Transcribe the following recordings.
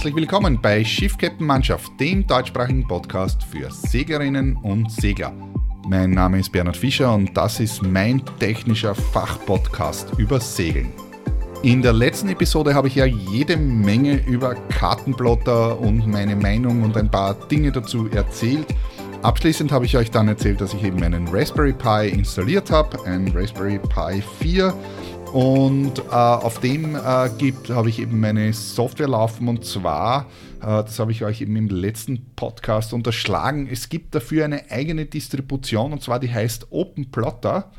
Herzlich willkommen bei Schiff Captain Mannschaft, dem deutschsprachigen Podcast für Seglerinnen und Segler. Mein Name ist Bernhard Fischer und das ist mein technischer Fachpodcast über Segeln. In der letzten Episode habe ich ja jede Menge über Kartenplotter und meine Meinung und ein paar Dinge dazu erzählt. Abschließend habe ich euch dann erzählt, dass ich eben einen Raspberry Pi installiert habe, ein Raspberry Pi 4 und äh, auf dem äh, gibt, habe ich eben meine Software laufen und zwar, äh, das habe ich euch eben im letzten Podcast unterschlagen, es gibt dafür eine eigene Distribution und zwar die heißt OpenPlotter.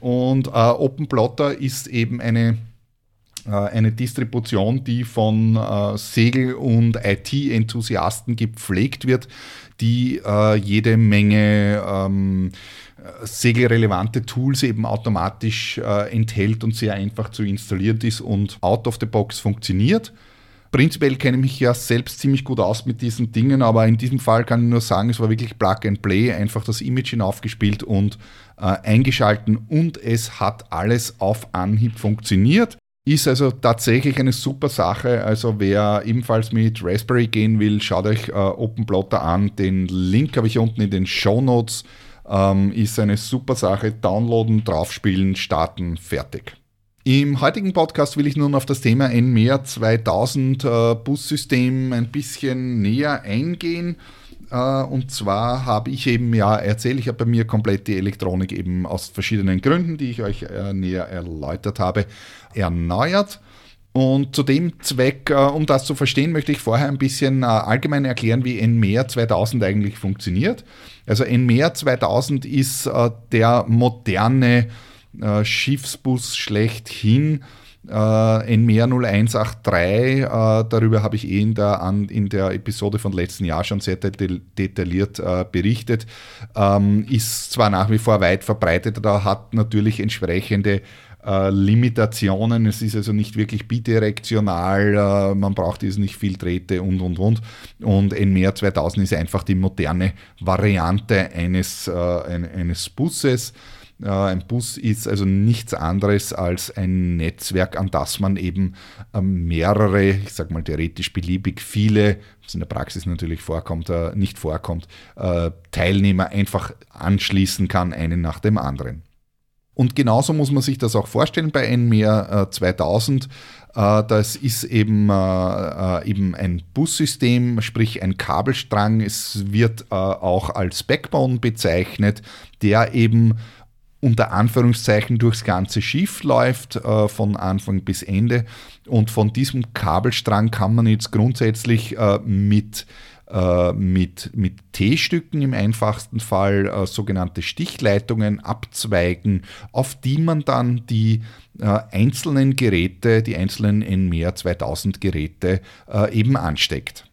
Und äh, OpenPlotter ist eben eine, äh, eine Distribution, die von äh, Segel- und IT-Enthusiasten gepflegt wird, die jede Menge ähm, segelrelevante Tools eben automatisch äh, enthält und sehr einfach zu installieren ist und out of the box funktioniert. Prinzipiell kenne ich mich ja selbst ziemlich gut aus mit diesen Dingen, aber in diesem Fall kann ich nur sagen, es war wirklich Plug and Play, einfach das Image hinaufgespielt und äh, eingeschalten und es hat alles auf Anhieb funktioniert. Ist also tatsächlich eine super Sache. Also wer ebenfalls mit Raspberry gehen will, schaut euch äh, OpenPlotter an. Den Link habe ich unten in den Show Notes. Ähm, ist eine super Sache. Downloaden, draufspielen, starten, fertig. Im heutigen Podcast will ich nun auf das Thema NMER 2000 äh, Bussystem ein bisschen näher eingehen. Uh, und zwar habe ich eben ja erzählt, ich habe bei mir komplett die Elektronik eben aus verschiedenen Gründen, die ich euch äh, näher erläutert habe, erneuert. Und zu dem Zweck, äh, um das zu verstehen, möchte ich vorher ein bisschen äh, allgemein erklären, wie NMER 2000 eigentlich funktioniert. Also NMER 2000 ist äh, der moderne Schiffsbus schlechthin. NMER 0183, darüber habe ich eh in der, in der Episode von letzten Jahr schon sehr detailliert berichtet, ähm, ist zwar nach wie vor weit verbreitet, aber hat natürlich entsprechende äh, Limitationen. Es ist also nicht wirklich bidirektional, äh, man braucht jetzt nicht viel Drähte und und und. Und NMER 2000 ist einfach die moderne Variante eines, äh, eines Busses. Äh, ein Bus ist also nichts anderes als ein Netzwerk, an das man eben ähm, mehrere, ich sage mal theoretisch beliebig viele, was in der Praxis natürlich vorkommt, äh, nicht vorkommt, äh, Teilnehmer einfach anschließen kann, einen nach dem anderen. Und genauso muss man sich das auch vorstellen bei NMER 2000. Äh, das ist eben, eben ein Bussystem, sprich ein Kabelstrang. Es wird auch als Backbone bezeichnet, der eben unter Anführungszeichen durchs ganze Schiff läuft, von Anfang bis Ende. Und von diesem Kabelstrang kann man jetzt grundsätzlich mit äh, mit, mit T-Stücken im einfachsten Fall äh, sogenannte Stichleitungen abzweigen, auf die man dann die äh, einzelnen Geräte, die einzelnen NMER 2000 Geräte äh, eben ansteckt.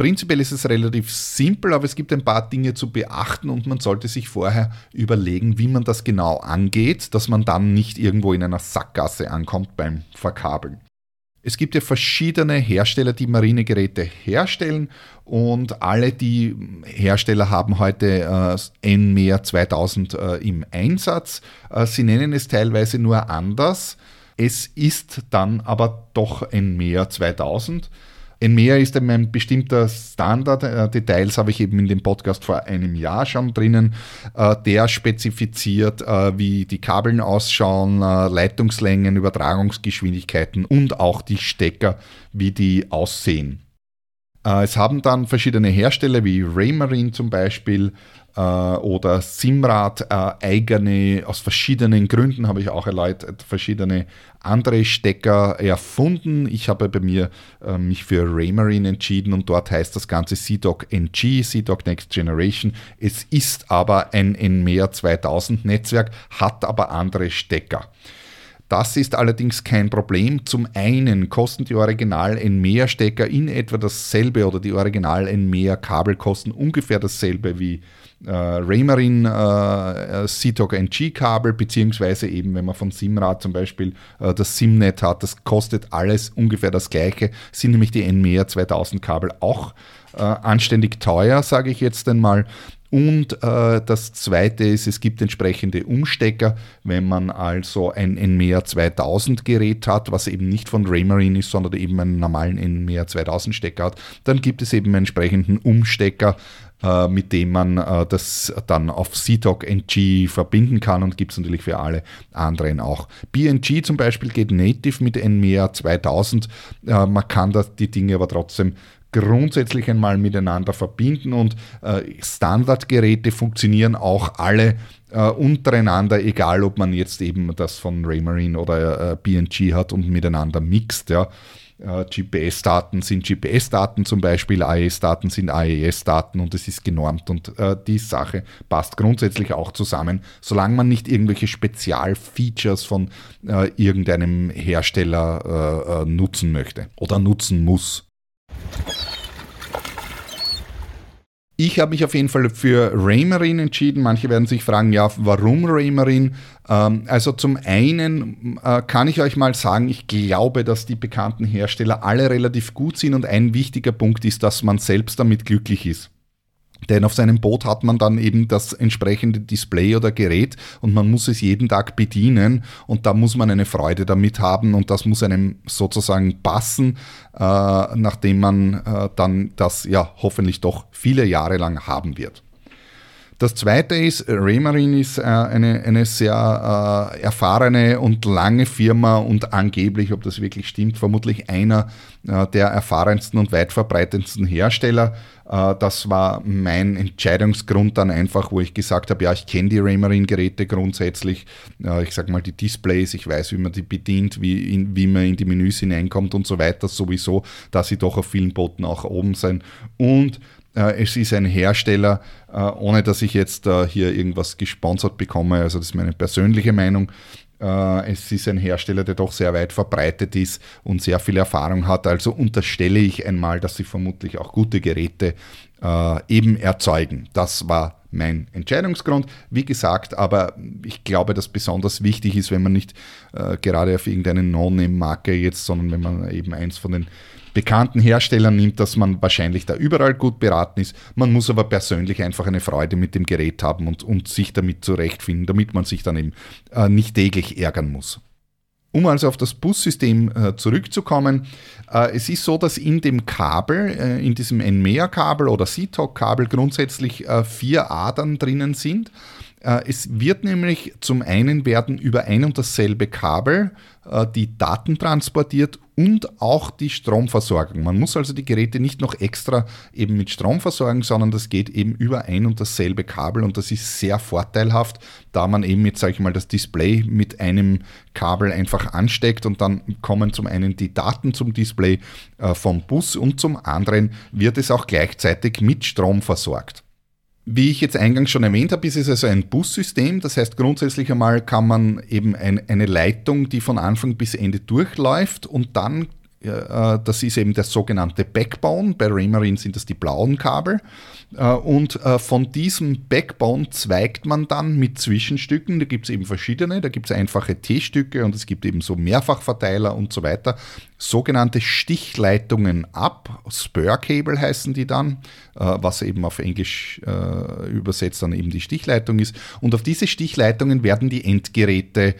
Prinzipiell ist es relativ simpel, aber es gibt ein paar Dinge zu beachten und man sollte sich vorher überlegen, wie man das genau angeht, dass man dann nicht irgendwo in einer Sackgasse ankommt beim Verkabeln. Es gibt ja verschiedene Hersteller, die Marinegeräte herstellen und alle die Hersteller haben heute äh, NMER 2000 äh, im Einsatz. Äh, sie nennen es teilweise nur anders. Es ist dann aber doch NMER 2000. Ein Mehr ist eben ein bestimmter Standard. Äh, Details habe ich eben in dem Podcast vor einem Jahr schon drinnen. Äh, der spezifiziert, äh, wie die Kabeln ausschauen, Leitungslängen, Übertragungsgeschwindigkeiten und auch die Stecker, wie die aussehen. Es haben dann verschiedene Hersteller wie Raymarine zum Beispiel äh, oder Simrad äh, eigene, aus verschiedenen Gründen habe ich auch erläutert, verschiedene andere Stecker erfunden. Ich habe bei mir äh, mich für Raymarine entschieden und dort heißt das Ganze CDOC NG, CDOC Next Generation. Es ist aber ein NMER 2000 Netzwerk, hat aber andere Stecker. Das ist allerdings kein Problem. Zum einen kosten die Original-NMEA-Stecker in etwa dasselbe oder die Original-NMEA-Kabel kosten ungefähr dasselbe wie äh, Raymarine äh, CTOG NG-Kabel, beziehungsweise eben, wenn man von Simrad zum Beispiel äh, das Simnet hat, das kostet alles ungefähr das gleiche, sind nämlich die NMEA 2000 Kabel auch äh, anständig teuer, sage ich jetzt einmal. Und äh, das zweite ist, es gibt entsprechende Umstecker, wenn man also ein NMEA 2000 Gerät hat, was eben nicht von Raymarine ist, sondern eben einen normalen NMEA 2000 Stecker hat, dann gibt es eben einen entsprechenden Umstecker, äh, mit dem man äh, das dann auf CTOC NG verbinden kann und gibt es natürlich für alle anderen auch. BNG zum Beispiel geht native mit NMEA 2000. Äh, man kann das, die Dinge aber trotzdem grundsätzlich einmal miteinander verbinden und äh, Standardgeräte funktionieren auch alle äh, untereinander, egal ob man jetzt eben das von Raymarine oder äh, BNG hat und miteinander mixt. Ja. Äh, GPS-Daten sind GPS-Daten zum Beispiel, AES-Daten sind AES-Daten und es ist genormt und äh, die Sache passt grundsätzlich auch zusammen, solange man nicht irgendwelche Spezialfeatures von äh, irgendeinem Hersteller nutzen möchte oder nutzen muss. Ich habe mich auf jeden Fall für Raymarine entschieden. Manche werden sich fragen, ja, warum Raymarine? Ähm, also zum einen äh, kann ich euch mal sagen, ich glaube, dass die bekannten Hersteller alle relativ gut sind und ein wichtiger Punkt ist, dass man selbst damit glücklich ist. Denn auf seinem Boot hat man dann eben das entsprechende Display oder Gerät und man muss es jeden Tag bedienen und da muss man eine Freude damit haben und das muss einem sozusagen passen, äh, nachdem man äh, dann das ja hoffentlich doch viele Jahre lang haben wird. Das zweite ist, Raymarine ist äh, eine, eine sehr äh, erfahrene und lange Firma und angeblich, ob das wirklich stimmt, vermutlich einer der erfahrensten und weit verbreitetsten Hersteller. Äh, das war mein Entscheidungsgrund dann einfach, wo ich gesagt habe, ja, ich kenne die Raymarine-Geräte grundsätzlich. Äh, ich sage mal die Displays, ich weiß, wie man die bedient, wie, in, wie man in die Menüs hineinkommt und so weiter sowieso, dass sie doch auf vielen Boten auch oben sind. Und äh, es ist ein Hersteller, äh, ohne dass ich jetzt äh, hier irgendwas gesponsert bekomme, also das ist meine persönliche Meinung. Es ist ein Hersteller, der doch sehr weit verbreitet ist und sehr viel Erfahrung hat. Also unterstelle ich einmal, dass sie vermutlich auch gute Geräte eben erzeugen. Das war mein Entscheidungsgrund. Wie gesagt, aber ich glaube, dass besonders wichtig ist, wenn man nicht äh, gerade auf irgendeine No-Name-Marke jetzt, sondern wenn man eben eins von den bekannten Herstellern nimmt, dass man wahrscheinlich da überall gut beraten ist. Man muss aber persönlich einfach eine Freude mit dem Gerät haben und, und sich damit zurechtfinden, damit man sich dann eben äh, nicht täglich ärgern muss. Um also auf das Bussystem äh, zurückzukommen, äh, es ist so, dass in dem Kabel, äh, in diesem NMEA-Kabel oder CTOC-Kabel grundsätzlich äh, vier Adern drinnen sind. Äh, es wird nämlich zum einen werden über ein und dasselbe Kabel äh, die Daten transportiert und auch die Stromversorgung. Man muss also die Geräte nicht noch extra eben mit Strom versorgen, sondern das geht eben über ein und dasselbe Kabel und das ist sehr vorteilhaft, da man eben jetzt, sage ich mal, das Display mit einem Kabel einfach ansteckt und dann kommen zum einen die Daten zum Display äh, vom Bus und zum anderen wird es auch gleichzeitig mit Strom versorgt. Wie ich jetzt eingangs schon erwähnt habe, ist es also ein Bussystem. Das heißt, grundsätzlich einmal kann man eben ein, eine Leitung, die von Anfang bis Ende durchläuft und dann, äh, das ist eben der sogenannte Backbone. Bei Raymarine sind das die blauen Kabel. Äh, und äh, von diesem Backbone zweigt man dann mit Zwischenstücken, da gibt es eben verschiedene, da gibt es einfache T-Stücke und es gibt eben so Mehrfachverteiler und so weiter, sogenannte Stichleitungen ab. Spur Cable heißen die dann, äh, was eben auf Englisch übersetzt dann eben die Stichleitung ist. Und auf diese Stichleitungen werden die Endgeräte,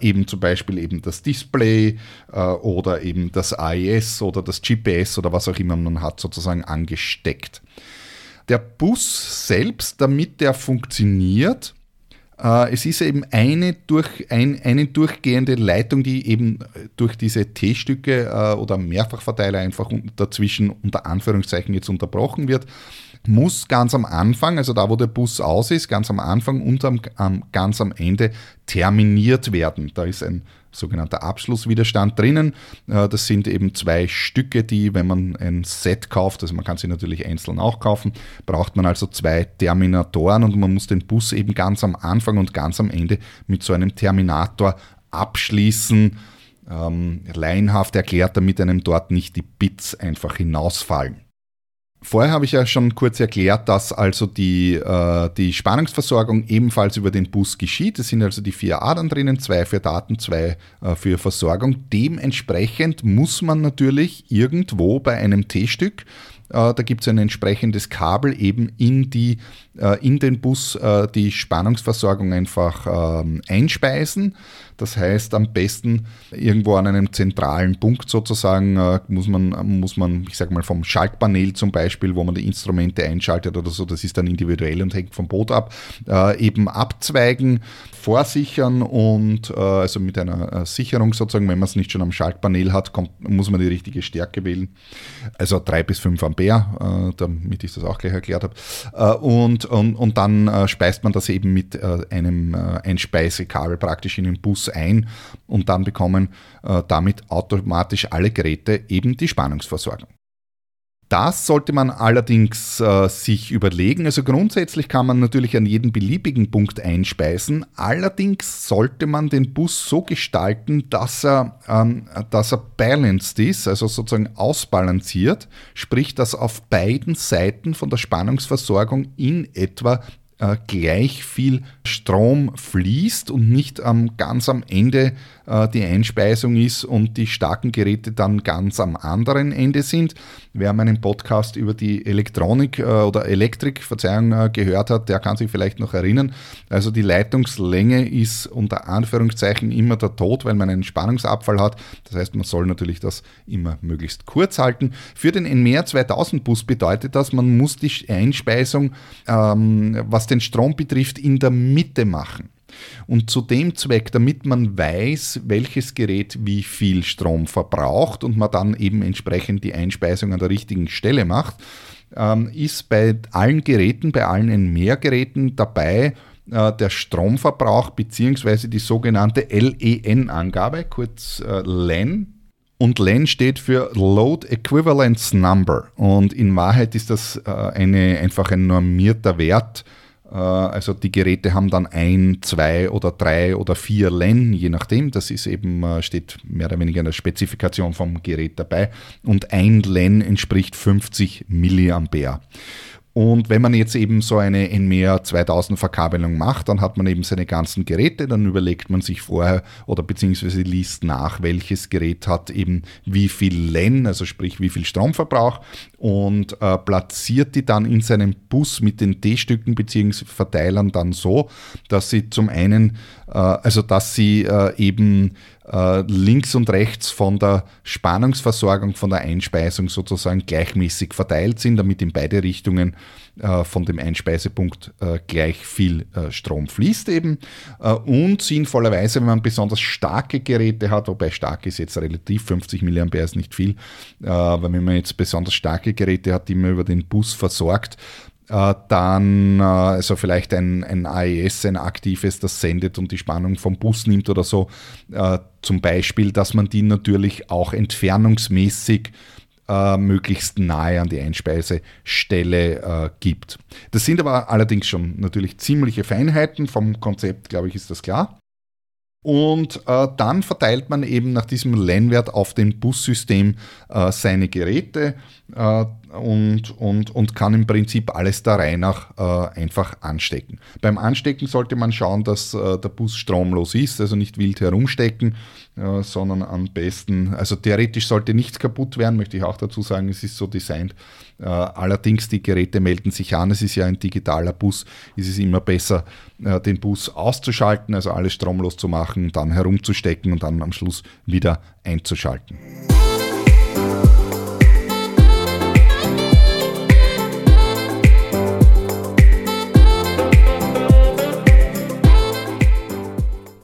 eben zum Beispiel eben das Display oder eben das AES oder das GPS oder was auch immer man hat, sozusagen angesteckt. Der Bus selbst, damit der funktioniert, äh, es ist eben eine, durch, ein, eine durchgehende Leitung, die eben durch diese T-Stücke äh, oder Mehrfachverteiler einfach dazwischen unter Anführungszeichen jetzt unterbrochen wird muss ganz am Anfang, also da wo der Bus aus ist, ganz am Anfang und am, ganz am Ende terminiert werden. Da ist ein sogenannter Abschlusswiderstand drinnen. Äh, das sind eben zwei Stücke, die, wenn man ein Set kauft, also man kann sie natürlich einzeln auch kaufen, braucht man also zwei Terminatoren und man muss den Bus eben ganz am Anfang und ganz am Ende mit so einem Terminator abschließen. Ähm, laienhaft erklärt, damit einem dort nicht die Bits einfach hinausfallen. Vorher habe ich ja schon kurz erklärt, dass also die, äh, die Spannungsversorgung ebenfalls über den Bus geschieht. Es sind also die vier Adern drinnen, zwei für Daten, zwei äh, für Versorgung. Dementsprechend muss man natürlich irgendwo bei einem T-Stück Äh, da gibt es ein entsprechendes Kabel eben in, die, in den Bus, äh, die Spannungsversorgung einfach ähm, einspeisen. Das heißt, am besten irgendwo an einem zentralen Punkt sozusagen äh, muss, man, muss man, ich sage mal, vom Schaltpanel zum Beispiel, wo man die Instrumente einschaltet oder so, das ist dann individuell und hängt vom Boot ab, äh, eben abzweigen, vorsichern und äh, also mit einer äh, Sicherung sozusagen, wenn man es nicht schon am Schaltpanel hat, kommt, muss man die richtige Stärke wählen. Also 3 bis 5 Ampere, äh, damit ich das auch gleich erklärt habe. Äh, und, und, und dann speist man das eben mit einem Einspeisekabel praktisch in den Bus ein und dann bekommen äh, damit automatisch alle Geräte eben die Spannungsversorgung. Das sollte man allerdings äh, sich überlegen. Also grundsätzlich kann man natürlich an jeden beliebigen Punkt einspeisen. Allerdings sollte man den Bus so gestalten, dass er, ähm, dass er balanced ist, also sozusagen ausbalanciert, sprich, dass auf beiden Seiten von der Spannungsversorgung in etwa äh, gleich viel Strom fließt und nicht ähm, ganz am Ende äh, die Einspeisung ist und die starken Geräte dann ganz am anderen Ende sind. Wer meinen Podcast über die Elektronik äh, oder Elektrik, Verzeihung, äh, gehört hat, der kann sich vielleicht noch erinnern. Also die Leitungslänge ist unter Anführungszeichen immer der Tod, weil man einen Spannungsabfall hat. Das heißt, man soll natürlich das immer möglichst kurz halten. Für den NMR 2000 Bus bedeutet das, man muss die Einspeisung, ähm, was den Strom betrifft, in der Mitte machen. Und zu dem Zweck, damit man weiß, welches Gerät wie viel Strom verbraucht und man dann eben entsprechend die Einspeisung an der richtigen Stelle macht, ähm, ist bei allen Geräten, bei allen Mehrgeräten dabei, äh, der Stromverbrauch bzw. die sogenannte LEN-Angabe, kurz äh, LEN. Und LEN steht für Load Equivalence Number. Und in Wahrheit ist das äh, eine, einfach ein normierter Wert, also die Geräte haben dann ein, zwei oder drei oder vier LEN, je nachdem. Das ist eben, äh, steht mehr oder weniger in der Spezifikation vom Gerät dabei. Und ein LEN entspricht 50 Milliampere. Und wenn man jetzt eben so eine NMEA 2000 Verkabelung macht, dann hat man eben seine ganzen Geräte, dann überlegt man sich vorher oder beziehungsweise liest nach, welches Gerät hat eben wie viel LEN, also sprich wie viel Stromverbrauch und äh, platziert die dann in seinem Bus mit den D-Stücken beziehungsweise Verteilern dann so, dass sie zum einen, äh, also dass sie äh, eben äh, links und rechts von der Spannungsversorgung, von der Einspeisung sozusagen gleichmäßig verteilt sind, damit in beide Richtungen äh, von dem Einspeisepunkt äh, gleich viel Strom fließt eben. und sinnvollerweise, wenn man besonders starke Geräte hat, wobei stark ist jetzt relativ, 50 mA ist nicht viel, aber wenn man jetzt besonders starke Geräte hat, die man über den Bus versorgt, dann äh, also vielleicht ein, ein AES, ein aktives, das sendet und die Spannung vom Bus nimmt oder so. Äh, zum Beispiel, dass man die natürlich auch entfernungsmäßig möglichst nahe an die Einspeisestelle gibt. Das sind aber allerdings schon natürlich ziemliche Feinheiten. Vom Konzept, glaube ich, ist das klar. Und äh, dann verteilt man eben nach diesem LAN-Wert auf dem Bussystem äh, seine Geräte äh, und, und, und kann im Prinzip alles der Reihe nach äh, einfach anstecken. Beim Anstecken sollte man schauen, dass äh, der Bus stromlos ist, also nicht wild herumstecken, äh, sondern am besten, also theoretisch sollte nichts kaputt werden, möchte ich auch dazu sagen, es ist so designt. allerdings, die Geräte melden sich an, es ist ja ein digitaler Bus, ist es immer besser, den Bus auszuschalten, also alles stromlos zu machen, dann herumzustecken und dann am Schluss wieder einzuschalten.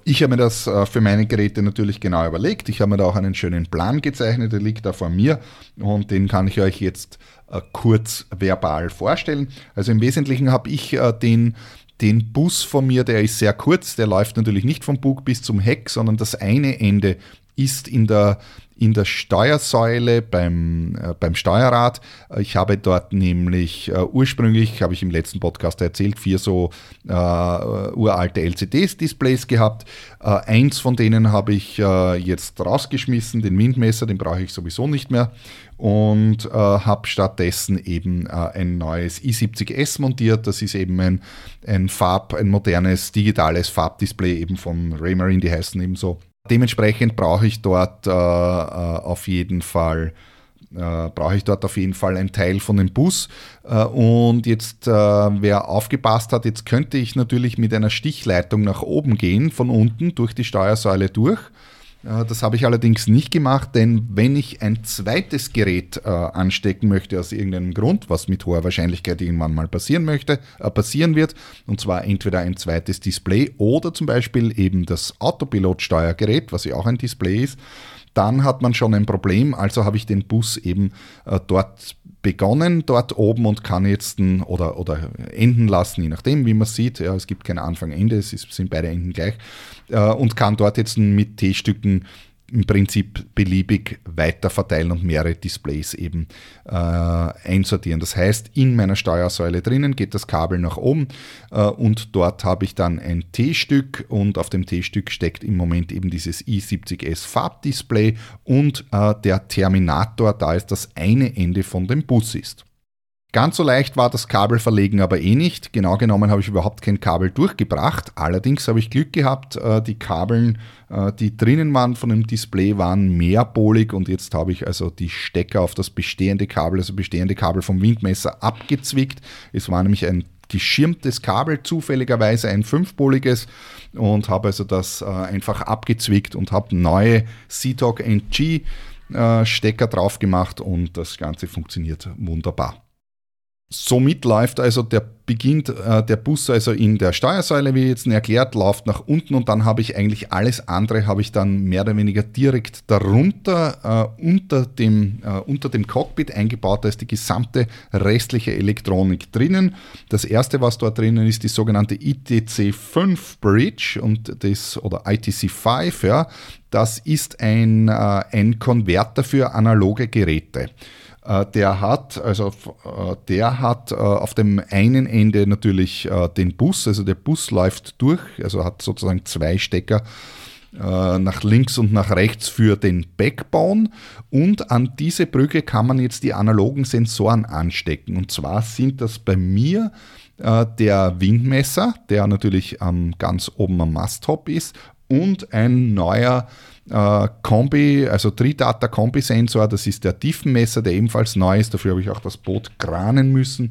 Ich habe mir das äh, für meine Geräte natürlich genau überlegt. Ich habe mir da auch einen schönen Plan gezeichnet, der liegt da vor mir und den kann ich euch jetzt äh, kurz verbal vorstellen. Also im Wesentlichen habe ich äh, den den Bus von mir, der ist sehr kurz, der läuft natürlich nicht vom Bug bis zum Heck, sondern das eine Ende ist in der in der Steuersäule beim, äh, beim Steuerrad. Ich habe dort nämlich äh, ursprünglich, habe ich im letzten Podcast erzählt, vier so äh, uralte LCD-Displays gehabt. Äh, eins von denen habe ich äh, jetzt rausgeschmissen, den Windmesser, den brauche ich sowieso nicht mehr. Und äh, habe stattdessen eben ein neues i70S montiert. Das ist eben ein, ein Farb, ein modernes digitales Farbdisplay eben von Raymarine, die heißen eben so Dementsprechend brauche ich dort äh, äh, auf jeden Fall äh, brauche ich dort auf jeden Fall einen Teil von dem Bus. Äh, und jetzt, äh, wer aufgepasst hat, jetzt könnte ich natürlich mit einer Stichleitung nach oben gehen, von unten durch die Steuersäule durch. Äh, das habe ich allerdings nicht gemacht, denn wenn ich ein zweites Gerät äh, anstecken möchte aus irgendeinem Grund, was mit hoher Wahrscheinlichkeit irgendwann mal passieren möchte, äh, passieren wird, und zwar entweder ein zweites Display oder zum Beispiel eben das Autopilot-Steuergerät, was ja auch ein Display ist, dann hat man schon ein Problem. Also habe ich den Bus eben äh, dort begonnen dort oben und kann jetzt oder, oder enden lassen, je nachdem, wie man sieht. Ja, es gibt kein Anfang, Ende, es ist, sind beide Enden gleich. Äh, und kann dort jetzt mit T-Stücken im Prinzip beliebig weiter verteilen und mehrere Displays eben äh, einsortieren. Das heißt, in meiner Steuersäule drinnen geht das Kabel nach oben äh, und dort habe ich dann ein T-Stück und auf dem T-Stück steckt im Moment eben dieses i70S Farbdisplay und äh, der Terminator, da ist das eine Ende von dem Bus ist. Ganz so leicht war das Kabelverlegen aber eh nicht. Genau genommen habe ich überhaupt kein Kabel durchgebracht. Allerdings habe ich Glück gehabt, äh, die Kabeln, äh, die drinnen waren von dem Display, waren mehrpolig und jetzt habe ich also die Stecker auf das bestehende Kabel, also bestehende Kabel vom Windmesser abgezwickt. Es war nämlich ein geschirmtes Kabel, zufälligerweise ein fünfpoliges und habe also das äh, einfach abgezwickt und habe neue CTOG NG Stecker drauf gemacht und das Ganze funktioniert wunderbar. Somit läuft also der beginnt äh, der Bus also in der Steuersäule, wie jetzt erklärt, läuft nach unten und dann habe ich eigentlich alles andere habe ich dann mehr oder weniger direkt darunter äh, unter, dem, äh, unter dem Cockpit eingebaut. Da ist die gesamte restliche Elektronik drinnen. Das erste, was dort drinnen ist, die sogenannte ITC5 Bridge und das oder ITC5, ja, das ist ein, äh, ein Konverter für analoge Geräte. Äh, der hat, also äh, der hat auf dem einen Ende natürlich den Bus, also der Bus läuft durch, also hat sozusagen zwei Stecker nach links und nach rechts für den Backbone und an diese Brücke kann man jetzt die analogen Sensoren anstecken. Und zwar sind das bei mir der Windmesser, der natürlich ganz oben am Masttop ist und ein neuer äh, Kombi, also Tridata Kombi-Sensor, das ist der Tiefenmesser, der ebenfalls neu ist. Dafür habe ich auch das Boot kranen müssen, äh,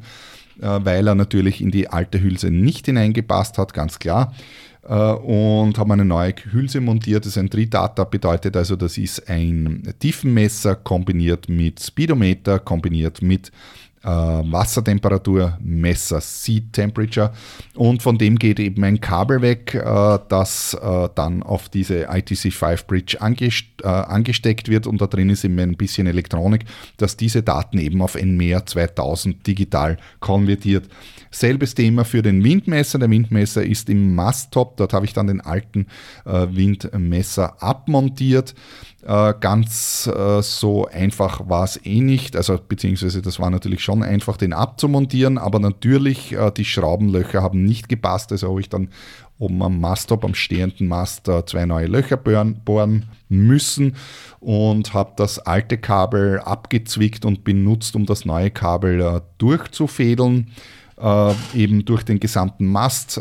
weil er natürlich in die alte Hülse nicht hineingepasst hat, ganz klar. Äh, und haben eine neue Hülse montiert. Das ist ein Tridata, bedeutet also, das ist ein Tiefenmesser kombiniert mit Speedometer, kombiniert mit äh, Wassertemperatur, Messer, Seat Temperature und von dem geht eben ein Kabel weg, äh, das äh, dann auf diese ITC5 Bridge angest äh, angesteckt wird und da drin ist eben ein bisschen Elektronik, dass diese Daten eben auf NMEA 2000 digital konvertiert. Selbes Thema für den Windmesser. Der Windmesser ist im Masttop, dort habe ich dann den alten äh, Windmesser abmontiert. Äh, ganz so einfach war es eh nicht, also beziehungsweise das war natürlich schon einfach, den abzumontieren, aber natürlich äh, die Schraubenlöcher haben nicht gepasst, also habe ich dann oben am Masttop, am stehenden Mast, zwei neue Löcher bohren, bohren müssen und habe das alte Kabel abgezwickt und benutzt, um das neue Kabel äh, durchzufädeln, äh, eben durch den gesamten Mast.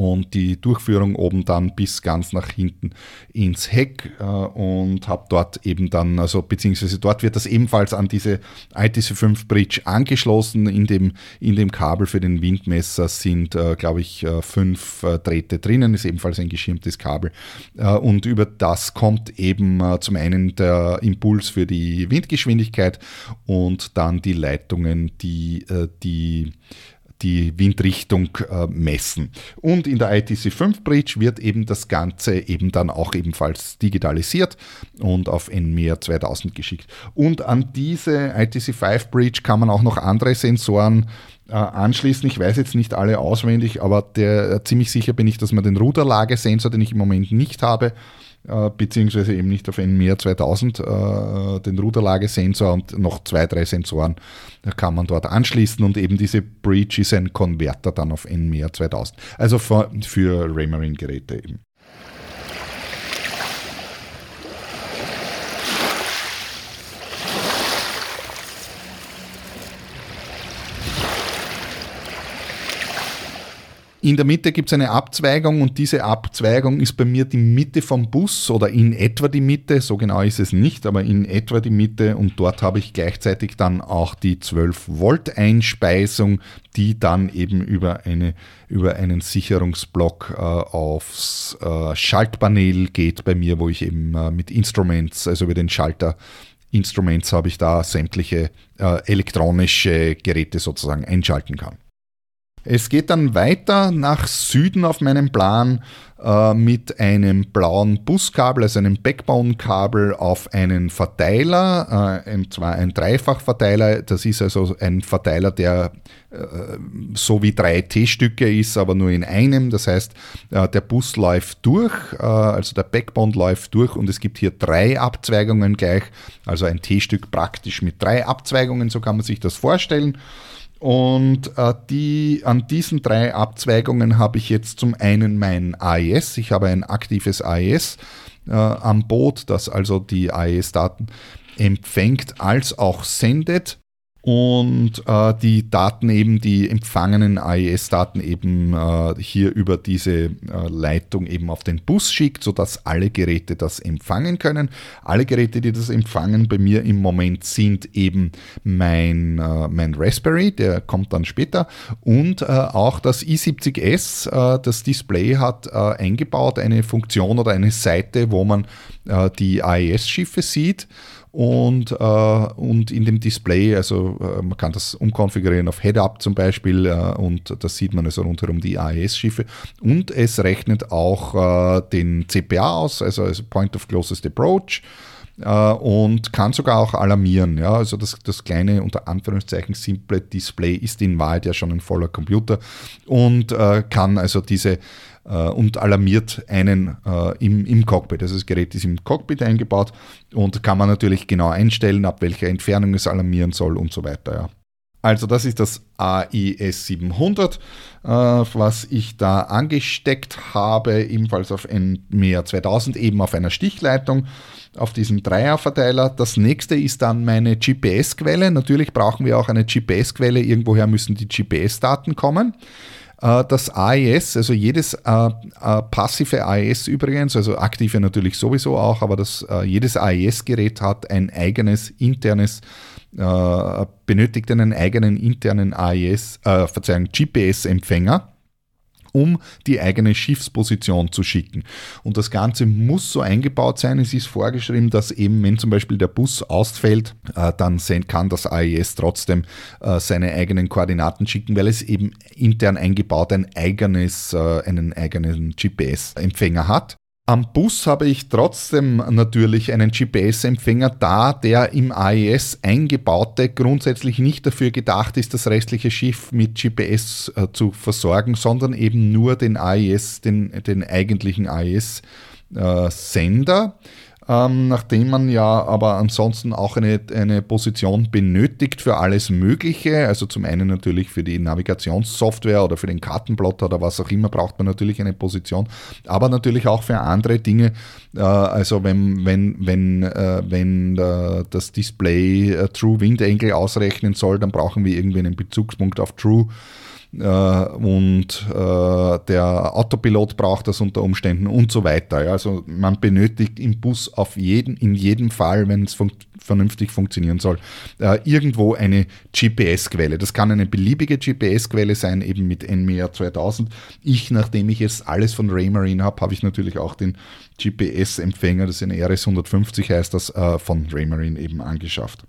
Und die Durchführung oben dann bis ganz nach hinten ins Heck äh, und habe dort eben dann, also beziehungsweise dort wird das ebenfalls an diese ITC5 Bridge angeschlossen. In dem, in dem Kabel für den Windmesser sind, äh, glaube ich, äh, fünf äh, Drähte drinnen, ist ebenfalls ein geschirmtes Kabel. Und über das kommt eben zum einen der Impuls für die Windgeschwindigkeit und dann die Leitungen, die die die Windrichtung äh, messen. Und in der ITC5 Bridge wird eben das Ganze eben dann auch ebenfalls digitalisiert und auf NMEA 2000 geschickt. Und an diese ITC5 Bridge kann man auch noch andere Sensoren äh, anschließen. Ich weiß jetzt nicht alle auswendig, aber der, äh, ziemlich sicher bin ich, dass man den Ruderlagesensor, den ich im Moment nicht habe, äh, beziehungsweise eben nicht auf NMEA 2000, äh, den Ruderlagesensor und noch zwei, drei Sensoren kann man dort anschließen und eben diese Breach ist ein Konverter dann auf NMEA 2000. Also für, für Raymarine-Geräte eben. In der Mitte gibt es eine Abzweigung und diese Abzweigung ist bei mir die Mitte vom Bus oder in etwa die Mitte, so genau ist es nicht, aber in etwa die Mitte und dort habe ich gleichzeitig dann auch die 12 Volt Einspeisung, die dann eben über, eine, über einen Sicherungsblock äh, aufs äh, Schaltpanel geht bei mir, wo ich eben äh, mit Instruments, also über den Schalter Instruments habe ich da sämtliche äh, elektronische Geräte sozusagen einschalten kann. Es geht dann weiter nach Süden auf meinem Plan äh, mit einem blauen Buskabel, also einem Backbone-Kabel auf einen Verteiler, äh, und zwar ein Dreifachverteiler. Das ist also ein Verteiler, der äh, so wie drei T-Stücke ist, aber nur in einem. Das heißt, äh, der Bus läuft durch, äh, also der Backbone läuft durch und es gibt hier drei Abzweigungen gleich, also ein T-Stück praktisch mit drei Abzweigungen, so kann man sich das vorstellen. Und äh, die, an diesen drei Abzweigungen habe ich jetzt zum einen mein AES. Ich habe ein aktives AES äh, am Boot, das also die AES-Daten empfängt als auch sendet und äh, die Daten eben, die empfangenen AES-Daten eben äh, hier über diese äh, Leitung eben auf den Bus schickt, sodass alle Geräte das empfangen können. Alle Geräte, die das empfangen bei mir im Moment sind eben mein, äh, mein Raspberry, der kommt dann später und äh, auch das i70S, äh, das Display hat eingebaut eine Funktion oder eine Seite, wo man die AES-Schiffe sieht und, äh, und in dem Display, also äh, man kann das umkonfigurieren auf Head-Up zum Beispiel äh, und das sieht man also rundherum die AES-Schiffe und es rechnet auch äh, den CPA aus, also, also Point of Closest Approach äh, und kann sogar auch alarmieren. Ja? Also das, das kleine, unter Anführungszeichen, simple Display ist in Wahrheit ja schon ein voller Computer und äh, kann also diese und alarmiert einen äh, im, im Cockpit. Also das Gerät ist im Cockpit eingebaut und kann man natürlich genau einstellen, ab welcher Entfernung es alarmieren soll und so weiter. Ja. Also das ist das AIS 700, äh, was ich da angesteckt habe, ebenfalls auf NMEA 2000, eben auf einer Stichleitung auf diesem Dreierverteiler. Das nächste ist dann meine GPS-Quelle. Natürlich brauchen wir auch eine GPS-Quelle. Irgendwoher müssen die GPS-Daten kommen. Äh, das AES, also jedes äh, äh, passive AES übrigens, also aktive natürlich sowieso auch, aber das, jedes AES-Gerät hat ein eigenes internes, benötigt einen eigenen internen AES, äh, Verzeihung, GPS-Empfänger um die eigene Schiffsposition zu schicken. Und das Ganze muss so eingebaut sein. Es ist vorgeschrieben, dass eben, wenn zum Beispiel der Bus ausfällt, äh, dann kann das AES trotzdem äh, seine eigenen Koordinaten schicken, weil es eben intern eingebaut ein eigenes, äh, einen eigenen GPS-Empfänger hat. Am Bus habe ich trotzdem natürlich einen GPS-Empfänger da, der im AES eingebaute grundsätzlich nicht dafür gedacht ist, das restliche Schiff mit GPS äh, zu versorgen, sondern eben nur den AES, den, den eigentlichen AES-Sender. Äh, ähm, nachdem man ja aber ansonsten auch eine, eine Position benötigt für alles Mögliche. Also zum einen natürlich für die Navigationssoftware oder für den Kartenplotter oder was auch immer braucht man natürlich eine Position, aber natürlich auch für andere Dinge. Äh, also wenn, wenn, wenn, äh, wenn äh, das Display äh, True Wind Angle ausrechnen soll, dann brauchen wir irgendwie einen Bezugspunkt auf True und äh, der Autopilot braucht das unter Umständen und so weiter. Also man benötigt im Bus auf jeden, in jedem Fall, wenn es fun vernünftig funktionieren soll, äh, irgendwo eine GPS-Quelle. Das kann eine beliebige GPS-Quelle sein, eben mit NMR 2000. Ich, nachdem ich jetzt alles von Raymarine habe, habe ich natürlich auch den GPS-Empfänger, das ein RS 150 heißt das, äh, von Raymarine eben angeschafft.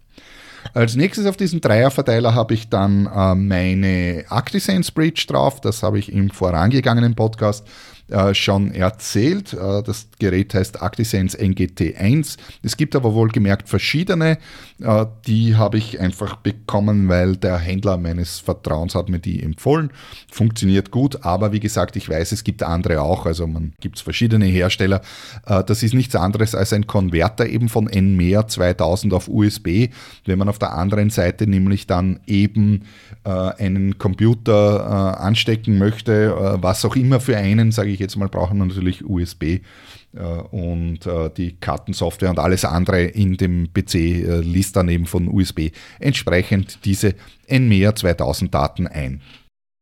Als nächstes auf diesem Dreierverteiler habe ich dann äh, meine ActiSense Bridge drauf. Das habe ich im vorangegangenen Podcast äh, schon erzählt. Äh, das Gerät heißt ActiSense NGT1. Es gibt aber wohlgemerkt verschiedene. Äh, die habe ich einfach bekommen, weil der Händler meines Vertrauens hat mir die empfohlen. Funktioniert gut, aber wie gesagt, ich weiß, es gibt andere auch. Also man gibt es verschiedene Hersteller. das ist nichts anderes als ein Konverter eben von NMEA 2000 auf USB. Wenn man auf der anderen Seite nämlich dann eben einen Computer anstecken möchte, was auch immer für einen, sage ich ich jetzt mal, brauchen wir natürlich USB äh, und äh, die Kartensoftware und alles andere in dem PC äh, liest dann eben von USB entsprechend diese NMEA 2000 Daten ein.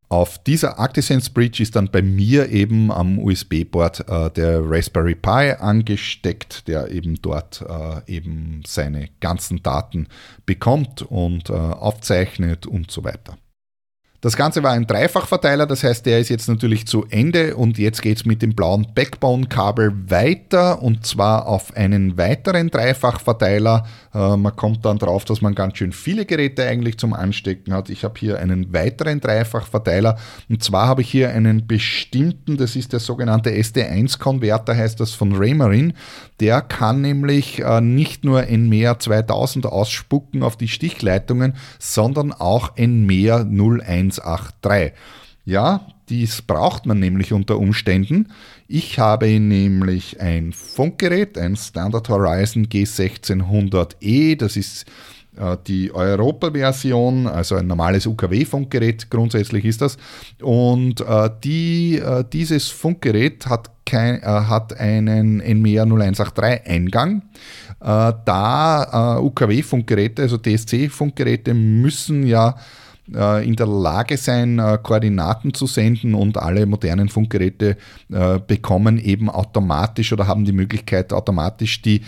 Auf dieser ActiSense Bridge ist dann bei mir eben am USB-Board äh, der Raspberry Pi angesteckt, der eben dort äh, eben seine ganzen Daten bekommt und äh, aufzeichnet und so weiter. Das Ganze war ein Dreifachverteiler, das heißt, der ist jetzt natürlich zu Ende und jetzt geht es mit dem blauen Backbone-Kabel weiter und zwar auf einen weiteren Dreifachverteiler. Äh, man kommt dann drauf, dass man ganz schön viele Geräte eigentlich zum Anstecken hat. Ich habe hier einen weiteren Dreifachverteiler und zwar habe ich hier einen bestimmten, das ist der sogenannte SD1-Konverter, heißt das von Raymarin. Der kann nämlich äh, nicht nur NMEA 2000 ausspucken auf die Stichleitungen, sondern auch NMEA 01 183. Ja, dies braucht man nämlich unter Umständen. Ich habe nämlich ein Funkgerät, ein Standard Horizon G1600E, das ist äh, die Europa-Version, also ein normales UKW-Funkgerät, grundsätzlich ist das. Und äh, die, äh, dieses Funkgerät hat, kein, äh, hat einen NMEA 0183-Eingang. Äh, da äh, UKW-Funkgeräte, also DSC-Funkgeräte, müssen ja in der Lage sein, äh, Koordinaten zu senden und alle modernen Funkgeräte äh, bekommen eben automatisch oder haben die Möglichkeit, automatisch die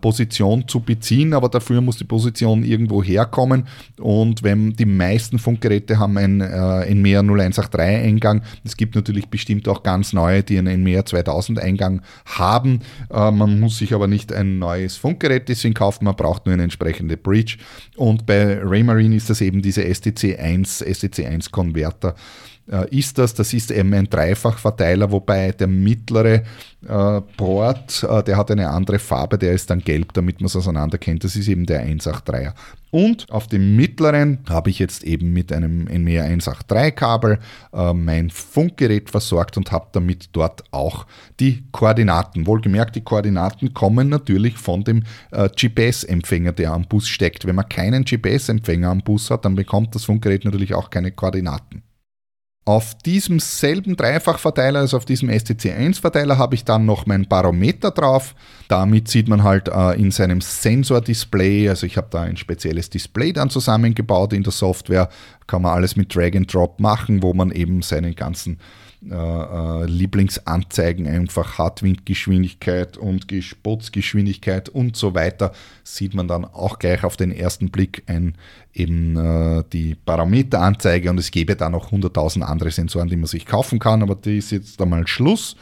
Position zu beziehen, aber dafür muss die Position irgendwo herkommen. Und wenn die meisten Funkgeräte haben einen NMEA 0183 Eingang, es gibt natürlich bestimmt auch ganz neue, die einen NMEA 2000 Eingang haben, man muss sich aber nicht ein neues Funkgerät deswegen kaufen, man braucht nur eine entsprechende Bridge. Und bei Raymarine ist das eben diese STC STC1, STC1-Konverter äh, ist das. Das ist eben ein Dreifachverteiler, wobei der mittlere äh, Port, äh, der hat eine andere Farbe, der ist dann gelb, damit man es auseinander kennt. Das ist eben der 183er. Und auf dem mittleren habe ich jetzt eben mit einem NMEA 183-Kabel äh, mein Funkgerät versorgt und habe damit dort auch die Koordinaten. Wohlgemerkt, die Koordinaten kommen natürlich von dem äh, GPS-Empfänger, der am Bus steckt. Wenn man keinen GPS-Empfänger am Bus hat, dann bekommt das Funkgerät natürlich auch keine Koordinaten. Auf diesem selben Dreifachverteiler, also auf diesem STC1-Verteiler, habe ich dann noch mein Barometer drauf. Damit sieht man halt äh, in seinem Sensor-Display, also ich habe da ein spezielles Display dann zusammengebaut in der Software, kann man alles mit Drag and Drop machen, wo man eben seine ganzen äh, äh, Lieblingsanzeigen einfach hat, Windgeschwindigkeit und Gespotsgeschwindigkeit und so weiter, sieht man dann auch gleich auf den ersten Blick ein, eben äh, die Parameteranzeige und es gäbe da noch 100.000 andere Sensoren, die man sich kaufen kann, aber die ist jetzt einmal Schluss.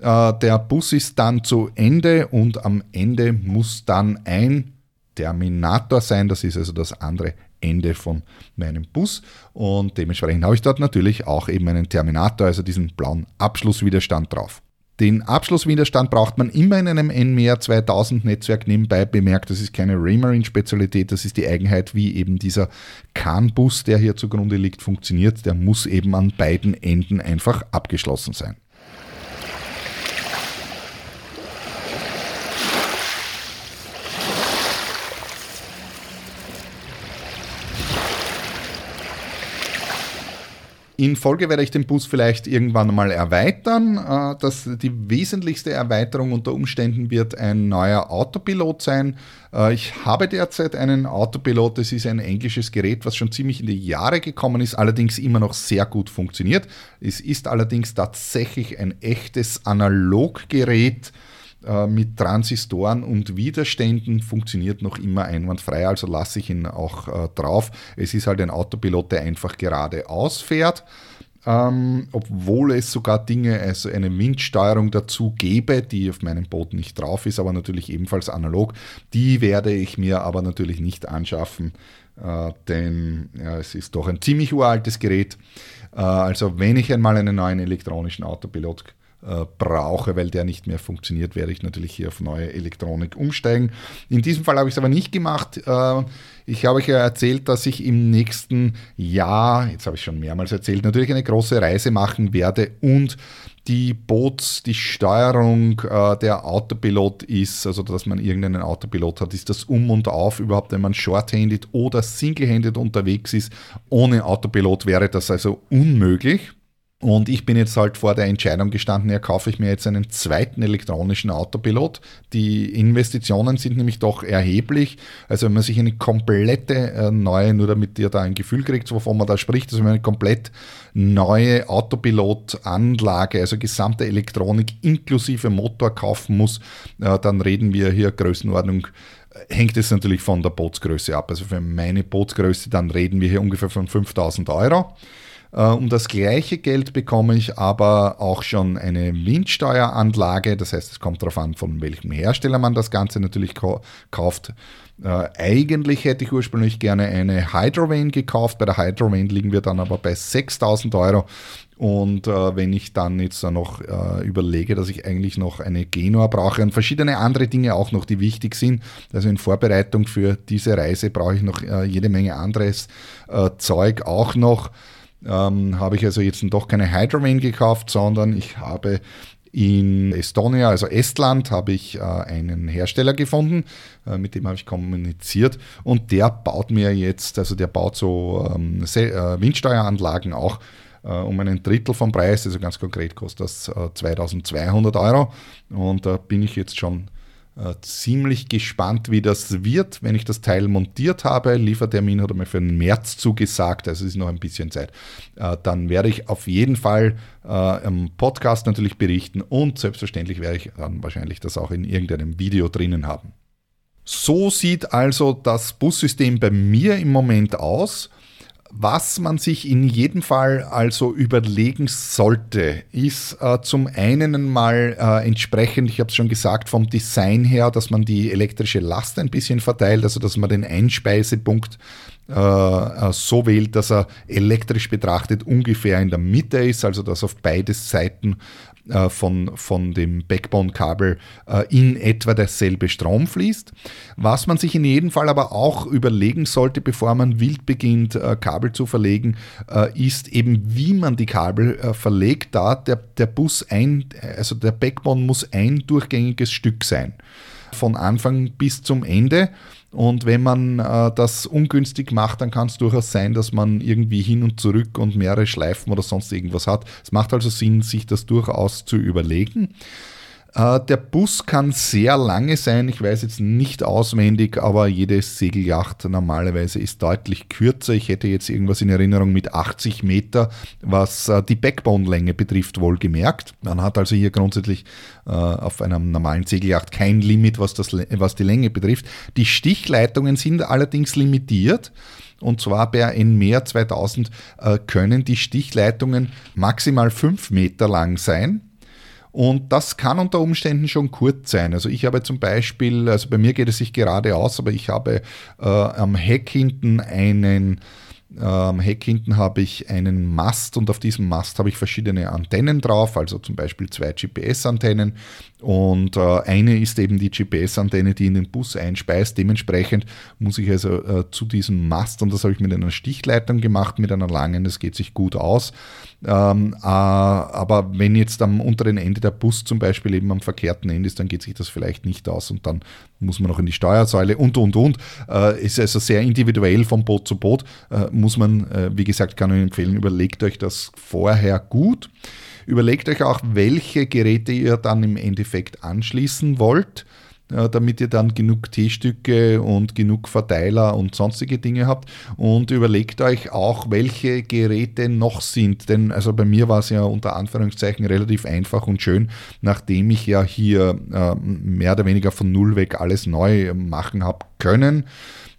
Äh, der Bus ist dann zu Ende und am Ende muss dann ein Terminator sein, das ist also das andere Ende von meinem Bus und dementsprechend habe ich dort natürlich auch eben einen Terminator, also diesen blauen Abschlusswiderstand drauf. Den Abschlusswiderstand braucht man immer in einem NMR 2000 Netzwerk nebenbei bemerkt. Das ist keine Raymarine-Spezialität, das ist die Eigenheit, wie eben dieser CAN-Bus, der hier zugrunde liegt, funktioniert. Der muss eben an beiden Enden einfach abgeschlossen sein. In Folge werde ich den Bus vielleicht irgendwann mal erweitern. Äh, das, die wesentlichste Erweiterung unter Umständen wird ein neuer Autopilot sein. Äh, ich habe derzeit einen Autopilot, das ist ein englisches Gerät, was schon ziemlich in die Jahre gekommen ist, allerdings immer noch sehr gut funktioniert. Es ist allerdings tatsächlich ein echtes Analoggerät äh, mit Transistoren und Widerständen funktioniert noch immer einwandfrei, also lasse ich ihn auch äh, drauf. Es ist halt ein Autopilot, der einfach geradeaus fährt. Ähm, obwohl es sogar Dinge, also eine Windsteuerung dazu gäbe, die auf meinem Boot nicht drauf ist, aber natürlich ebenfalls analog. Die werde ich mir aber natürlich nicht anschaffen, äh, denn ja, es ist doch ein ziemlich uraltes Gerät. Äh, also wenn ich einmal einen neuen elektronischen Autopilot äh, brauche, weil der nicht mehr funktioniert, werde ich natürlich hier auf neue Elektronik umsteigen. In diesem Fall habe ich es aber nicht gemacht. Äh, ich habe euch ja erzählt, dass ich im nächsten Jahr, jetzt habe ich schon mehrmals erzählt, natürlich eine große Reise machen werde und die Boots, die Steuerung äh, der Autopilot ist, also dass man irgendeinen Autopilot hat, ist das Um und Auf überhaupt, wenn man short-handed oder single-handed unterwegs ist. Ohne Autopilot wäre das also unmöglich. Und ich bin jetzt halt vor der Entscheidung gestanden, ja, kaufe ich mir jetzt einen zweiten elektronischen Autopilot. Die Investitionen sind nämlich doch erheblich. Also wenn man sich eine komplette äh, neue, nur damit ihr da ein Gefühl kriegt, wovon man da spricht, also wenn man eine komplett neue Autopilot-Anlage, also gesamte Elektronik inklusive Motor kaufen muss, äh, dann reden wir hier Größenordnung äh, hängt es natürlich von der Bootsgröße ab. Also für meine Bootsgröße, dann reden wir hier ungefähr von 5000 Euro. Äh, um das gleiche Geld bekomme ich aber auch schon eine Windsteueranlage. Das heißt, es kommt darauf an, von welchem Hersteller man das Ganze natürlich kauft. Äh, eigentlich hätte ich ursprünglich gerne eine Hydrovane gekauft. Bei der Hydrovane liegen wir dann aber bei 6000 Euro. Und äh, wenn ich dann jetzt noch äh, überlege, dass ich eigentlich noch eine Genua brauche und verschiedene andere Dinge auch noch, die wichtig sind, also in Vorbereitung für diese Reise brauche ich noch äh, jede Menge anderes Zeug auch noch ähm, habe ich also jetzt doch keine Hydrovane gekauft, sondern ich habe in Estonia, also Estland, habe ich äh, einen Hersteller gefunden, äh, mit dem habe ich kommuniziert. Und der baut mir jetzt, also der baut so ähm, äh, Windsteueranlagen auch äh, um einen Drittel vom Preis, also ganz konkret kostet das 2200 äh, Euro. Und da bin ich jetzt schon äh, ziemlich gespannt, wie das wird, wenn ich das Teil montiert habe. Liefertermin hat er mir für den März zugesagt, also ist noch ein bisschen Zeit. Äh, dann werde ich auf jeden Fall äh, im Podcast natürlich berichten und selbstverständlich werde ich dann wahrscheinlich das auch in irgendeinem Video drinnen haben. So sieht also das Bussystem bei mir im Moment aus. Was man sich in jedem Fall also überlegen sollte, ist äh, zum einen mal äh, entsprechend, ich habe es schon gesagt, vom Design her, dass man die elektrische Last ein bisschen verteilt, also dass man den Einspeisepunkt äh, äh so wählt, dass er elektrisch betrachtet ungefähr in der Mitte ist, also dass auf beide Seiten äh, von, von dem Backbone-Kabel äh, in etwa derselbe Strom fließt. Was man sich in jedem Fall aber auch überlegen sollte, bevor man wild beginnt, äh, Kabel zu verlegen, ist eben, wie man die Kabel verlegt, da der, der Bus ein, also der Backbone muss ein durchgängiges Stück sein. Von Anfang bis zum Ende. Und wenn man äh, das ungünstig macht, dann kann es durchaus sein, dass man irgendwie hin und zurück und mehrere Schleifen oder sonst irgendwas hat. Es macht also Sinn, sich das durchaus zu überlegen. Äh, der Bus kann sehr lange sein, ich weiß jetzt nicht auswendig, aber jede Segelyacht normalerweise ist deutlich kürzer. Ich hätte jetzt irgendwas in Erinnerung mit 80 Meter, was äh, die Backbone-Länge betrifft, wohlgemerkt. Man hat also hier grundsätzlich äh, auf einer normalen Segelyacht kein Limit, was, das, was die Länge betrifft. Die Stichleitungen sind allerdings limitiert. Und zwar bei NMER 2000 können die Stichleitungen maximal 5 Meter lang sein. Und das kann unter Umständen schon kurz sein. Also ich habe zum Beispiel, also bei mir geht es sich gerade aus, aber ich habe äh, am Heck hinten einen am Heck hinten habe ich einen Mast und auf diesem Mast habe ich verschiedene Antennen drauf, also zum Beispiel zwei GPS-Antennen und äh, eine ist eben die GPS-Antenne, die in den Bus einspeist. Dementsprechend muss ich also äh, zu diesem Mast, und das habe ich mit einer Stichleitung gemacht, mit einer langen, das geht sich gut aus. Ähm, äh, aber wenn jetzt am unteren Ende der Bus zum Beispiel eben am verkehrten Ende ist, dann geht sich das vielleicht nicht aus und dann muss man noch in die Steuersäule und und und. Ist also sehr individuell von Boot zu Boot. Äh, muss man, äh, wie gesagt, kann ich empfehlen, überlegt euch das vorher gut. Überlegt euch auch, welche Geräte ihr dann im Endeffekt anschließen wollt damit ihr dann genug T-Stücke und genug Verteiler und sonstige Dinge habt. Und überlegt euch auch, welche Geräte noch sind. Denn also bei mir war es ja unter Anführungszeichen relativ einfach und schön, nachdem ich ja hier äh, mehr oder weniger von Null weg alles neu machen habe können.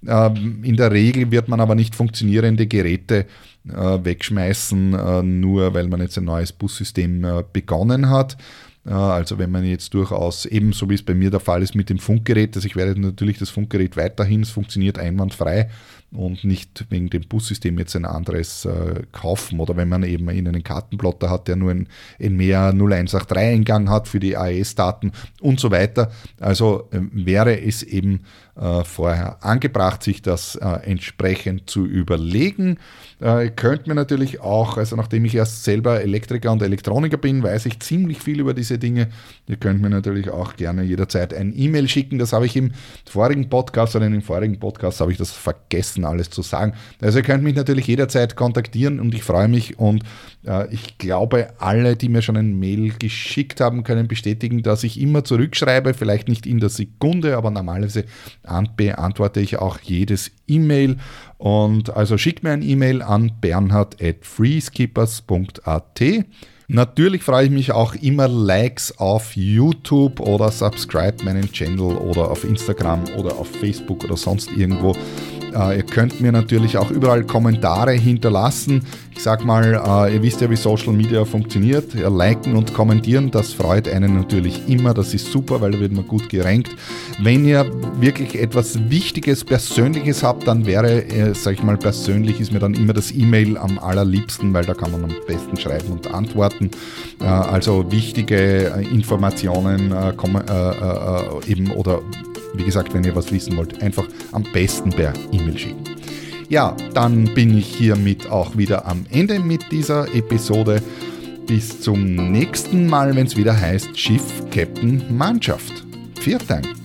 Ähm, in der Regel wird man aber nicht funktionierende Geräte äh, wegschmeißen, äh, nur weil man jetzt ein neues Bussystem äh, begonnen hat. Also wenn man jetzt durchaus, ebenso wie es bei mir der Fall ist mit dem Funkgerät, dass ich werde natürlich das Funkgerät weiterhin, es funktioniert einwandfrei und nicht wegen dem Bussystem jetzt ein anderes äh, kaufen. Oder wenn man eben einen Kartenplotter hat, der nur einen, einen mehr 0183-Eingang hat für die AES-Daten und so weiter. Also äh, wäre es eben äh, vorher angebracht, sich das äh, entsprechend zu überlegen. Äh, könnt mir natürlich auch, also nachdem ich erst selber Elektriker und Elektroniker bin, weiß ich ziemlich viel über diese diese Dinge. Ihr könnt mir natürlich auch gerne jederzeit ein E-Mail schicken. Das habe ich im vorigen Podcast oder in dem vorigen Podcast habe ich das vergessen, alles zu sagen. Also ihr könnt mich natürlich jederzeit kontaktieren und ich freue mich und äh, ich glaube, alle, die mir schon ein Mail geschickt haben, können bestätigen, dass ich immer zurückschreibe. Vielleicht nicht in der Sekunde, aber normalerweise beantworte ich auch jedes E-Mail. Und also schickt mir ein E-Mail an bernhard at freeskippers.at. Natürlich freue ich mich auch immer Likes auf YouTube oder subscribe meinen Channel oder auf Instagram oder auf Facebook oder sonst irgendwo. Äh, ihr könnt mir natürlich auch überall Kommentare hinterlassen. Ich sag mal, äh, ihr wisst ja, wie Social Media funktioniert. Ja, liken und kommentieren, das freut einen natürlich immer. Das ist super, weil da wird man gut gerankt. Wenn ihr wirklich etwas Wichtiges, Persönliches habt, dann wäre, äh, sag ich mal, persönlich ist mir dann immer das E-Mail am allerliebsten, weil da kann man am besten schreiben und antworten. Äh, also wichtige äh, Informationen äh, eben oder wie gesagt, wenn ihr was wissen wollt, einfach am besten per E-Mail schicken. Ja, dann bin ich hiermit auch wieder am Ende mit dieser Episode. Bis zum nächsten Mal, wenn es wieder heißt Schiff, Captain, Mannschaft. Vielen Dank.